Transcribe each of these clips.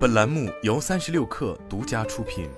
本栏目由三十六氪独家出品。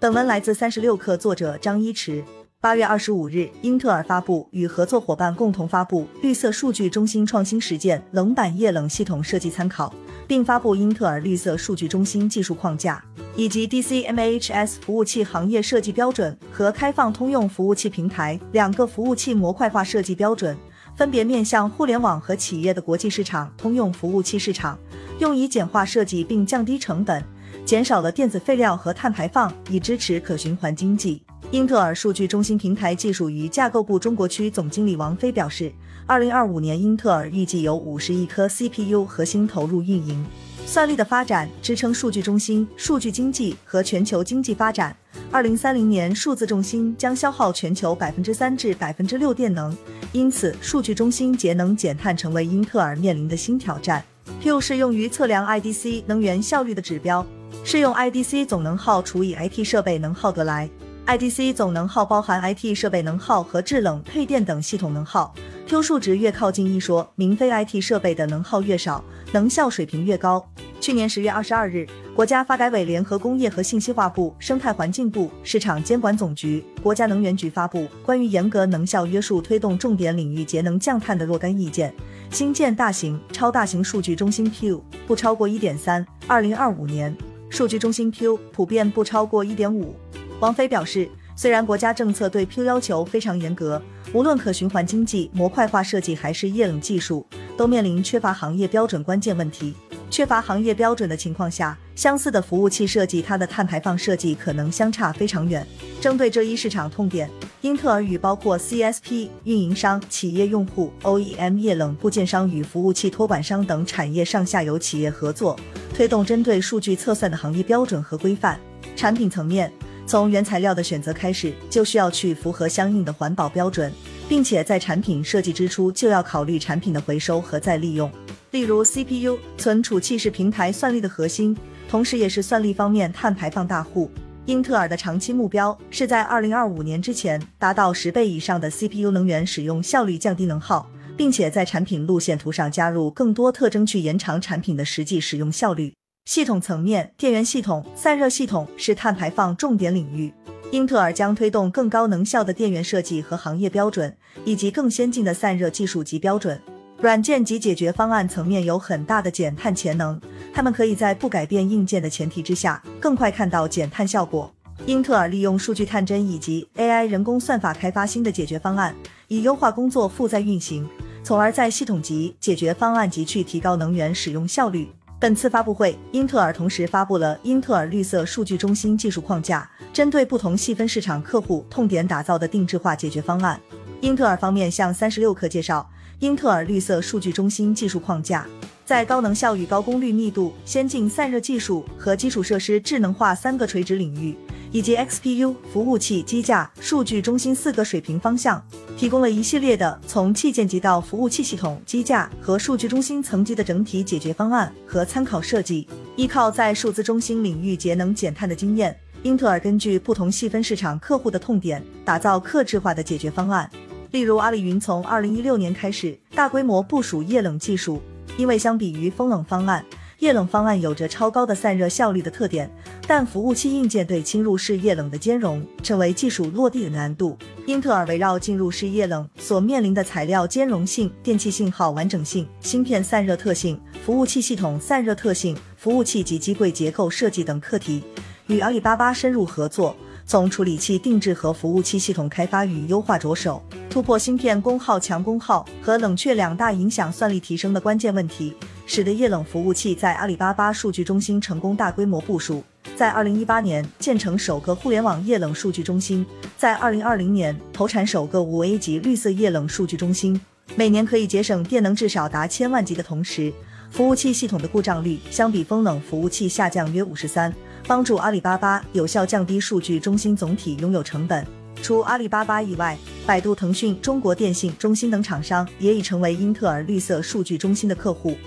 本文来自三十六氪，作者张一驰。八月二十五日，英特尔发布与合作伙伴共同发布绿色数据中心创新实践冷板液冷系统设计参考，并发布英特尔绿色数据中心技术框架，以及 DCMHS 服务器行业设计标准和开放通用服务器平台两个服务器模块化设计标准。分别面向互联网和企业的国际市场、通用服务器市场，用以简化设计并降低成本，减少了电子废料和碳排放，以支持可循环经济。英特尔数据中心平台技术与架构部中国区总经理王飞表示，二零二五年英特尔预计有五十亿颗 CPU 核心投入运营。算力的发展支撑数据中心、数据经济和全球经济发展。二零三零年，数字重心将消耗全球百分之三至百分之六电能，因此数据中心节能减碳成为英特尔面临的新挑战。Q 是用于测量 IDC 能源效率的指标，是用 IDC 总能耗除以 IT 设备能耗得来。IDC 总能耗包含 IT 设备能耗和制冷配电等系统能耗。Q 数值越靠近一说明非 IT 设备的能耗越少，能效水平越高。去年十月二十二日。国家发改委联合工业和信息化部、生态环境部、市场监管总局、国家能源局发布《关于严格能效约束推动重点领域节能降碳的若干意见》，新建大型、超大型数据中心 Q 不超过一点三，二零二五年数据中心 Q 普遍不超过一点五。王飞表示，虽然国家政策对 Q 要求非常严格，无论可循环经济、模块化设计还是液冷技术，都面临缺乏行业标准关键问题。缺乏行业标准的情况下，相似的服务器设计，它的碳排放设计可能相差非常远。针对这一市场痛点，英特尔与包括 CSP 运营商、企业用户、OEM 液冷部件商与服务器托管商等产业上下游企业合作，推动针对数据测算的行业标准和规范。产品层面，从原材料的选择开始，就需要去符合相应的环保标准，并且在产品设计之初就要考虑产品的回收和再利用。例如，CPU 存储器是平台算力的核心，同时也是算力方面碳排放大户。英特尔的长期目标是在2025年之前达到十倍以上的 CPU 能源使用效率，降低能耗，并且在产品路线图上加入更多特征，去延长产品的实际使用效率。系统层面，电源系统、散热系统是碳排放重点领域。英特尔将推动更高能效的电源设计和行业标准，以及更先进的散热技术及标准。软件及解决方案层面有很大的减碳潜能，他们可以在不改变硬件的前提之下，更快看到减碳效果。英特尔利用数据探针以及 AI 人工算法开发新的解决方案，以优化工作负载运行，从而在系统级解决方案级去提高能源使用效率。本次发布会，英特尔同时发布了英特尔绿色数据中心技术框架，针对不同细分市场客户痛点打造的定制化解决方案。英特尔方面向三十六氪介绍。英特尔绿色数据中心技术框架，在高能效与高功率密度、先进散热技术和基础设施智能化三个垂直领域，以及 XPU、服务器、机架、数据中心四个水平方向，提供了一系列的从器件级到服务器系统、机架和数据中心层级的整体解决方案和参考设计。依靠在数字中心领域节能减碳的经验，英特尔根据不同细分市场客户的痛点，打造克制化的解决方案。例如，阿里云从二零一六年开始大规模部署液冷技术，因为相比于风冷方案，液冷方案有着超高的散热效率的特点，但服务器硬件对侵入式液冷的兼容成为技术落地的难度。英特尔围绕进入式液冷所面临的材料兼容性、电气信号完整性、芯片散热特性、服务器系统散热特性、服务器及机柜结构设计等课题，与阿里巴巴深入合作。从处理器定制和服务器系统开发与优化着手，突破芯片功耗强功耗和冷却两大影响算力提升的关键问题，使得液冷服务器在阿里巴巴数据中心成功大规模部署，在二零一八年建成首个互联网液冷数据中心，在二零二零年投产首个五 A 级绿色液冷数据中心，每年可以节省电能至少达千万级的同时，服务器系统的故障率相比风冷服务器下降约五十三。帮助阿里巴巴有效降低数据中心总体拥有成本。除阿里巴巴以外，百度、腾讯、中国电信、中兴等厂商也已成为英特尔绿色数据中心的客户。